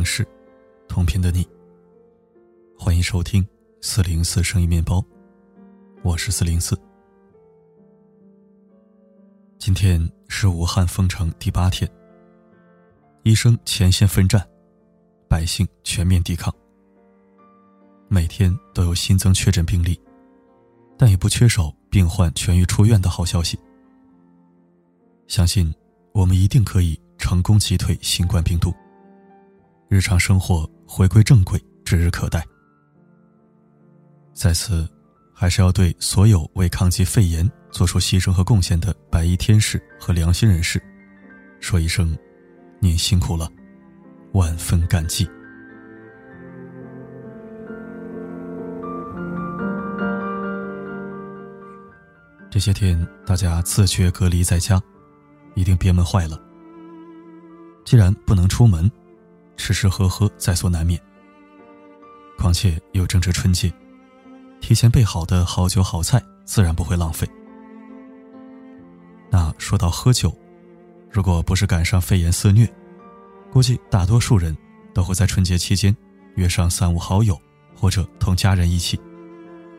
城市，同频的你。欢迎收听四零四生意面包，我是四零四。今天是武汉封城第八天，医生前线奋战，百姓全面抵抗。每天都有新增确诊病例，但也不缺少病患痊愈出院的好消息。相信我们一定可以成功击退新冠病毒，日常生活回归正轨指日可待。在此，还是要对所有为抗击肺炎做出牺牲和贡献的白衣天使和良心人士，说一声：您辛苦了，万分感激。这些天，大家自觉隔离在家，一定憋闷坏了。既然不能出门，吃吃喝喝在所难免。况且又正值春节，提前备好的好酒好菜自然不会浪费。那说到喝酒，如果不是赶上肺炎肆虐，估计大多数人都会在春节期间约上三五好友，或者同家人一起，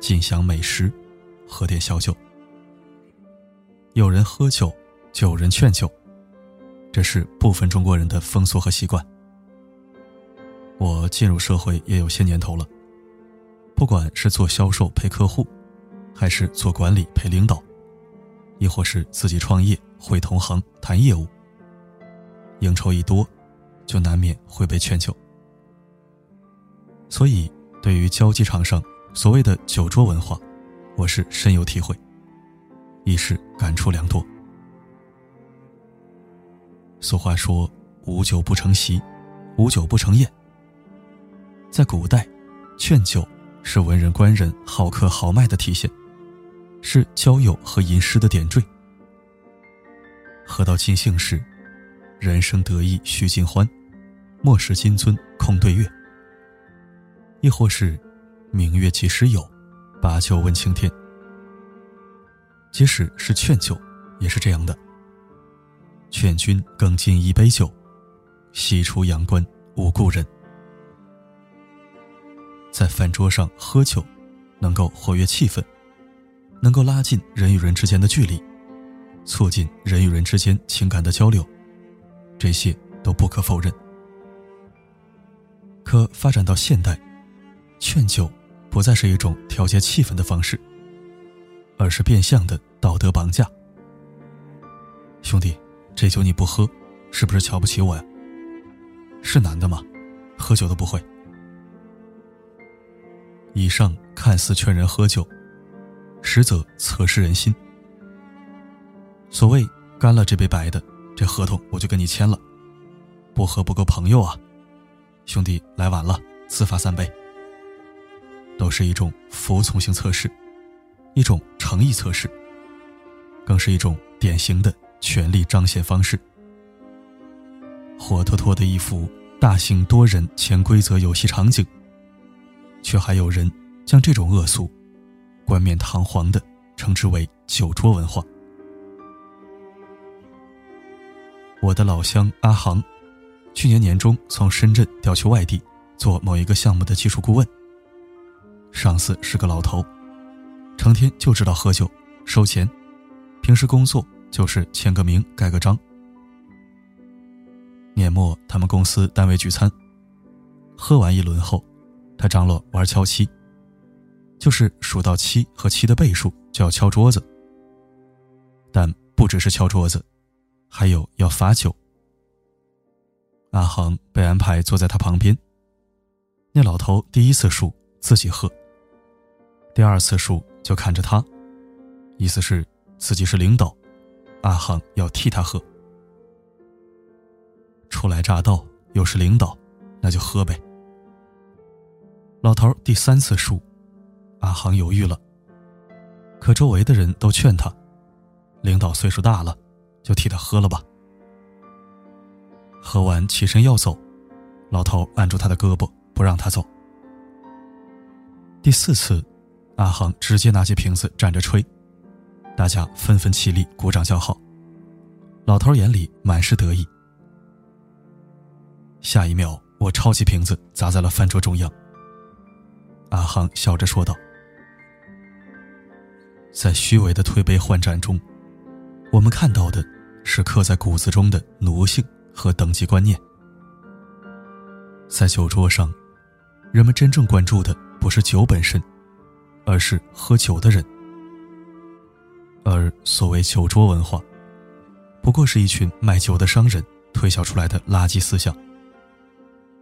尽享美食，喝点小酒。有人喝酒，就有人劝酒，这是部分中国人的风俗和习惯。我进入社会也有些年头了，不管是做销售陪客户，还是做管理陪领导，亦或是自己创业会同行谈业务，应酬一多，就难免会被劝酒。所以，对于交际场上所谓的酒桌文化，我是深有体会。亦是感触良多。俗话说：“无酒不成席，无酒不成宴。”在古代，劝酒是文人官人好客豪迈的体现，是交友和吟诗的点缀。喝到尽兴时，人生得意须尽欢，莫使金樽空对月。亦或是，明月几时有，把酒问青天。即使是劝酒，也是这样的。劝君更尽一杯酒，西出阳关无故人。在饭桌上喝酒，能够活跃气氛，能够拉近人与人之间的距离，促进人与人之间情感的交流，这些都不可否认。可发展到现代，劝酒不再是一种调节气氛的方式。而是变相的道德绑架。兄弟，这酒你不喝，是不是瞧不起我呀？是男的吗？喝酒都不会。以上看似劝人喝酒，实则测试人心。所谓干了这杯白的，这合同我就跟你签了。不喝不够朋友啊，兄弟来晚了，自罚三杯。都是一种服从性测试。一种诚意测试，更是一种典型的权力彰显方式。活脱脱的一幅大型多人潜规则游戏场景，却还有人将这种恶俗冠冕堂皇的称之为酒桌文化。我的老乡阿航，去年年中从深圳调去外地做某一个项目的技术顾问，上司是个老头。成天就知道喝酒、收钱，平时工作就是签个名、盖个章。年末他们公司单位聚餐，喝完一轮后，他张罗玩敲七，就是数到七和七的倍数就要敲桌子。但不只是敲桌子，还有要罚酒。阿航被安排坐在他旁边，那老头第一次数自己喝，第二次数。就看着他，意思是自己是领导，阿航要替他喝。初来乍到又是领导，那就喝呗。老头第三次输，阿航犹豫了，可周围的人都劝他，领导岁数大了，就替他喝了吧。喝完起身要走，老头按住他的胳膊不让他走。第四次。阿航直接拿起瓶子站着吹，大家纷纷起立鼓掌叫好。老头眼里满是得意。下一秒，我抄起瓶子砸在了饭桌中央。阿航笑着说道：“在虚伪的推杯换盏中，我们看到的是刻在骨子中的奴性和等级观念。在酒桌上，人们真正关注的不是酒本身，而是喝酒的人。而所谓酒桌文化，不过是一群卖酒的商人推销出来的垃圾思想，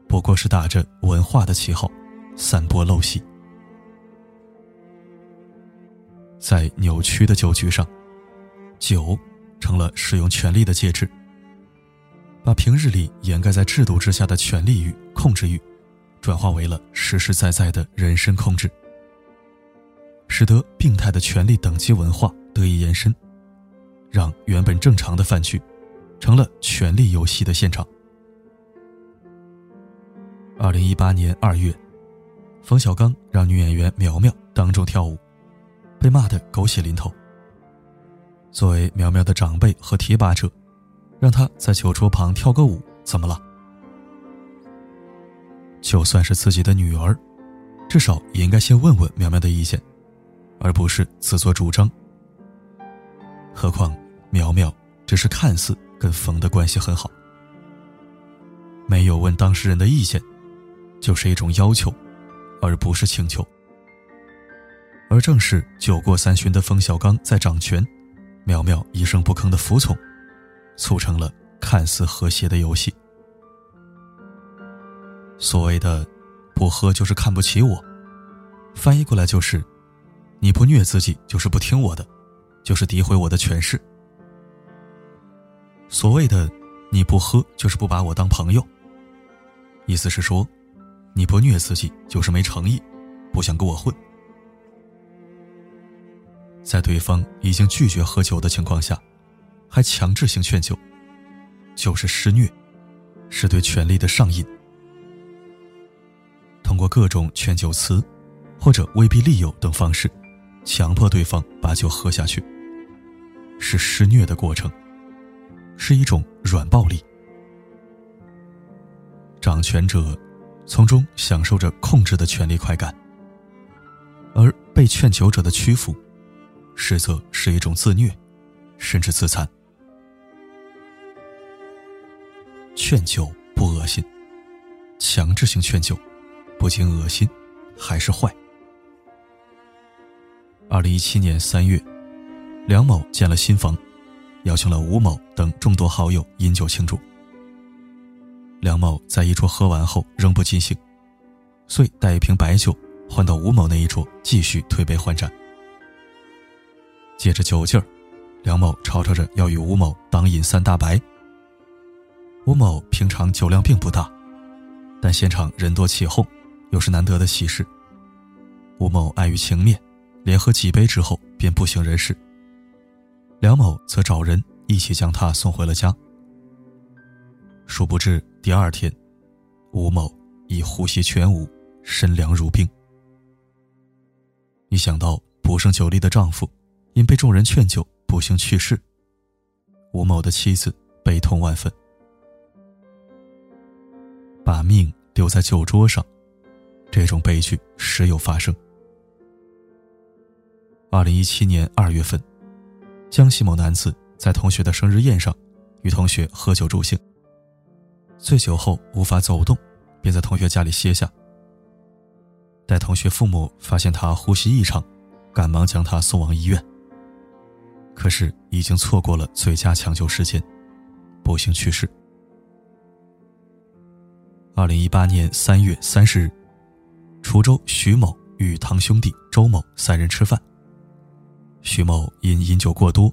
不过是打着文化的旗号。”散播陋习，在扭曲的酒局上，酒成了使用权力的介质，把平日里掩盖在制度之下的权力欲、控制欲，转化为了实实在在的人身控制，使得病态的权力等级文化得以延伸，让原本正常的饭局，成了权力游戏的现场。二零一八年二月。冯小刚让女演员苗苗当众跳舞，被骂得狗血淋头。作为苗苗的长辈和提拔者，让她在酒桌旁跳个舞，怎么了？就算是自己的女儿，至少也应该先问问苗苗的意见，而不是自作主张。何况苗苗只是看似跟冯的关系很好，没有问当事人的意见，就是一种要求。而不是请求，而正是酒过三巡的冯小刚在掌权，苗苗一声不吭的服从，促成了看似和谐的游戏。所谓的“不喝就是看不起我”，翻译过来就是“你不虐自己就是不听我的，就是诋毁我的权势”。所谓的“你不喝就是不把我当朋友”，意思是说。你不虐自己就是没诚意，不想跟我混。在对方已经拒绝喝酒的情况下，还强制性劝酒，就是施虐，是对权力的上瘾。通过各种劝酒词，或者威逼利诱等方式，强迫对方把酒喝下去，是施虐的过程，是一种软暴力。掌权者。从中享受着控制的权利快感，而被劝酒者的屈服，实则是一种自虐，甚至自残。劝酒不恶心，强制性劝酒，不仅恶心，还是坏。二零一七年三月，梁某建了新房，邀请了吴某等众多好友饮酒庆祝。梁某在一桌喝完后仍不尽兴，遂带一瓶白酒换到吴某那一桌继续推杯换盏。借着酒劲儿，梁某吵吵着要与吴某当饮三大白。吴某平常酒量并不大，但现场人多起哄，又是难得的喜事。吴某碍于情面，连喝几杯之后便不省人事。梁某则找人一起将他送回了家。殊不知，第二天，吴某已呼吸全无，身凉如冰。一想到不胜酒力的丈夫因被众人劝酒不幸去世，吴某的妻子悲痛万分。把命丢在酒桌上，这种悲剧时有发生。二零一七年二月份，江西某男子在同学的生日宴上，与同学喝酒助兴。醉酒后无法走动，便在同学家里歇下。待同学父母发现他呼吸异常，赶忙将他送往医院。可是已经错过了最佳抢救时间，不幸去世。二零一八年三月三十日，滁州徐某与堂兄弟周某三人吃饭，徐某因饮酒过多，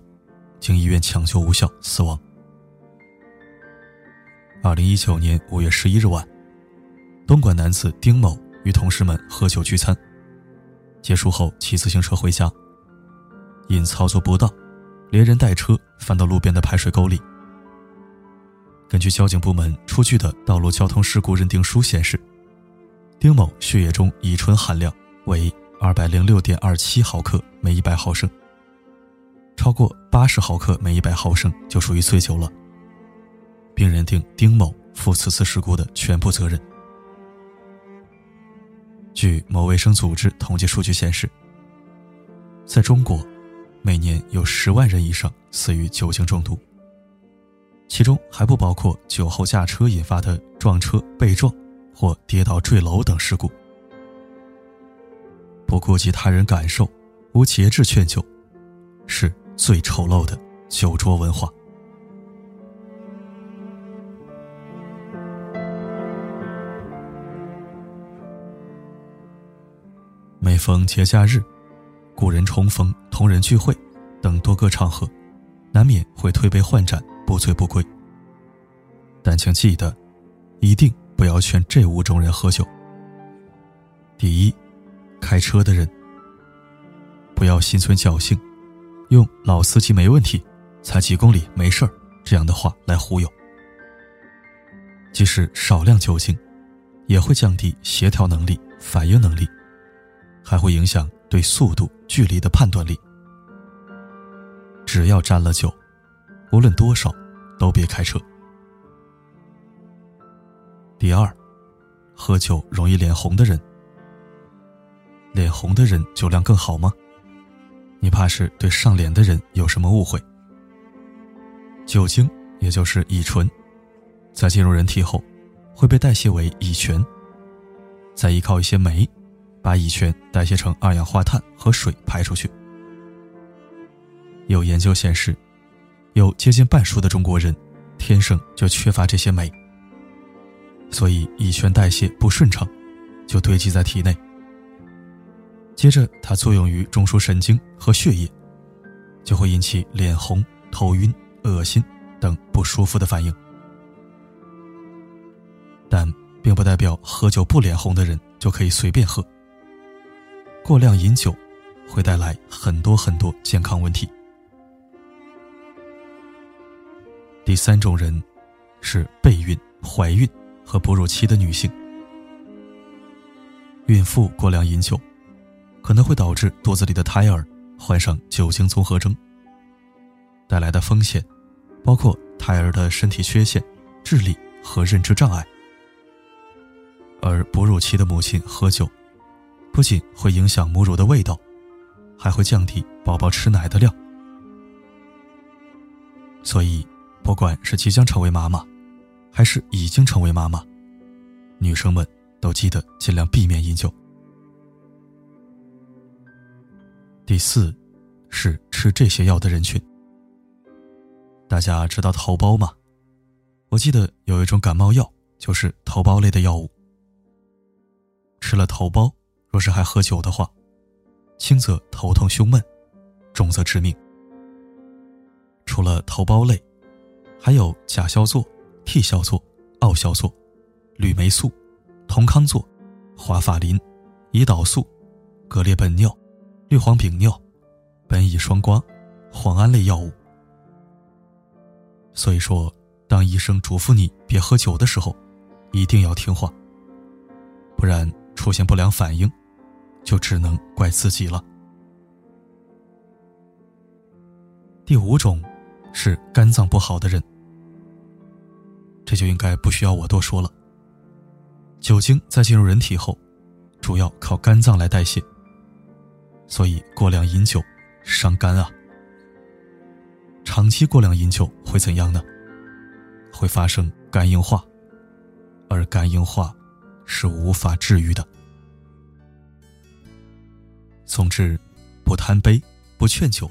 经医院抢救无效死亡。二零一九年五月十一日晚，东莞男子丁某与同事们喝酒聚餐，结束后骑自行车回家，因操作不当，连人带车翻到路边的排水沟里。根据交警部门出具的道路交通事故认定书显示，丁某血液中乙醇含量为二百零六点二七毫克每一百毫升，超过八十毫克每一百毫升就属于醉酒了。并认定丁某负此次事故的全部责任。据某卫生组织统计数据显示，在中国，每年有十万人以上死于酒精中毒，其中还不包括酒后驾车引发的撞车、被撞或跌倒坠楼等事故。不顾及他人感受，无节制劝酒，是最丑陋的酒桌文化。每逢节假日、故人重逢、同人聚会等多个场合，难免会推杯换盏、不醉不归。但请记得，一定不要劝这五种人喝酒。第一，开车的人，不要心存侥幸，用“老司机没问题，才几公里没事儿”这样的话来忽悠。即使少量酒精，也会降低协调能力、反应能力。还会影响对速度、距离的判断力。只要沾了酒，无论多少，都别开车。第二，喝酒容易脸红的人，脸红的人酒量更好吗？你怕是对上脸的人有什么误会？酒精也就是乙醇，在进入人体后，会被代谢为乙醛，再依靠一些酶。把乙醛代谢成二氧化碳和水排出去。有研究显示，有接近半数的中国人天生就缺乏这些酶，所以乙醛代谢不顺畅，就堆积在体内。接着它作用于中枢神经和血液，就会引起脸红、头晕、恶心等不舒服的反应。但并不代表喝酒不脸红的人就可以随便喝。过量饮酒会带来很多很多健康问题。第三种人是备孕、怀孕和哺乳期的女性。孕妇过量饮酒，可能会导致肚子里的胎儿患上酒精综合征，带来的风险包括胎儿的身体缺陷、智力和认知障碍。而哺乳期的母亲喝酒。不仅会影响母乳的味道，还会降低宝宝吃奶的量。所以，不管是即将成为妈妈，还是已经成为妈妈，女生们都记得尽量避免饮酒。第四，是吃这些药的人群。大家知道头孢吗？我记得有一种感冒药就是头孢类的药物。吃了头孢。若是还喝酒的话，轻则头痛胸闷，重则致命。除了头孢类，还有甲硝唑、替硝唑、奥硝唑、氯霉素、酮康唑、华法林、胰岛素、格列本脲、氯磺丙脲、苯乙双胍、磺胺类药物。所以说，当医生嘱咐你别喝酒的时候，一定要听话，不然出现不良反应。就只能怪自己了。第五种是肝脏不好的人，这就应该不需要我多说了。酒精在进入人体后，主要靠肝脏来代谢，所以过量饮酒伤肝啊。长期过量饮酒会怎样呢？会发生肝硬化，而肝硬化是无法治愈的。总之，不贪杯，不劝酒，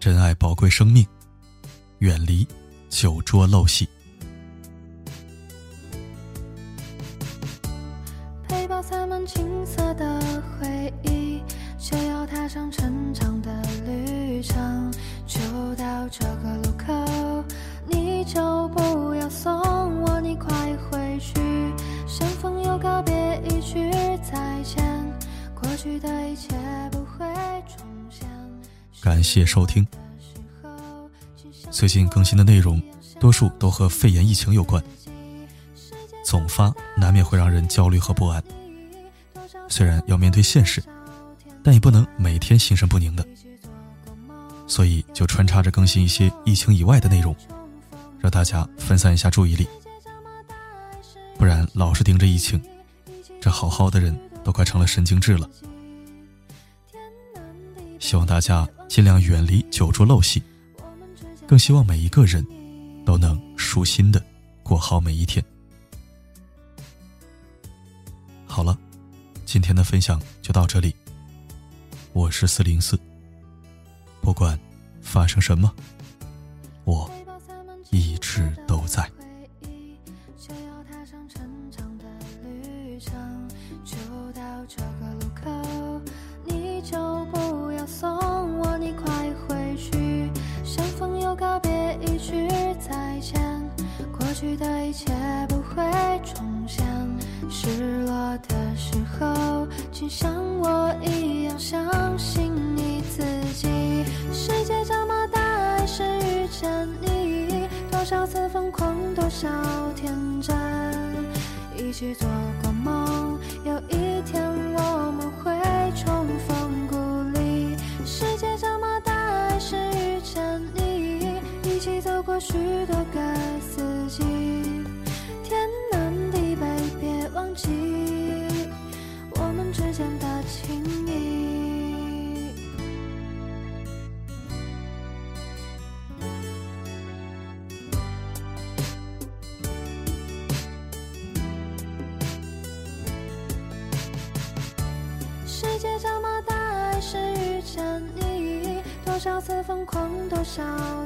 珍爱宝贵生命，远离酒桌陋习。背包塞满青涩的回忆，就要踏上成长的旅程。就到这个路口，你就不要送我，你快回去。相逢又告别，一句再见。过去的感谢收听。最近更新的内容多数都和肺炎疫情有关，总发难免会让人焦虑和不安。虽然要面对现实，但也不能每天心神不宁的，所以就穿插着更新一些疫情以外的内容，让大家分散一下注意力。不然老是盯着疫情，这好好的人。都快成了神经质了。希望大家尽量远离酒桌陋习，更希望每一个人都能舒心的过好每一天。好了，今天的分享就到这里。我是四零四，不管发生什么，我一直都在。一切不会重现，失落的时候，请像我一样相信你自己。世界这么大，还是遇见你，多少次疯狂，多少天真，一起做过梦，有一天我们会重逢故里。世界这么大，还是遇见你，一起走过许多。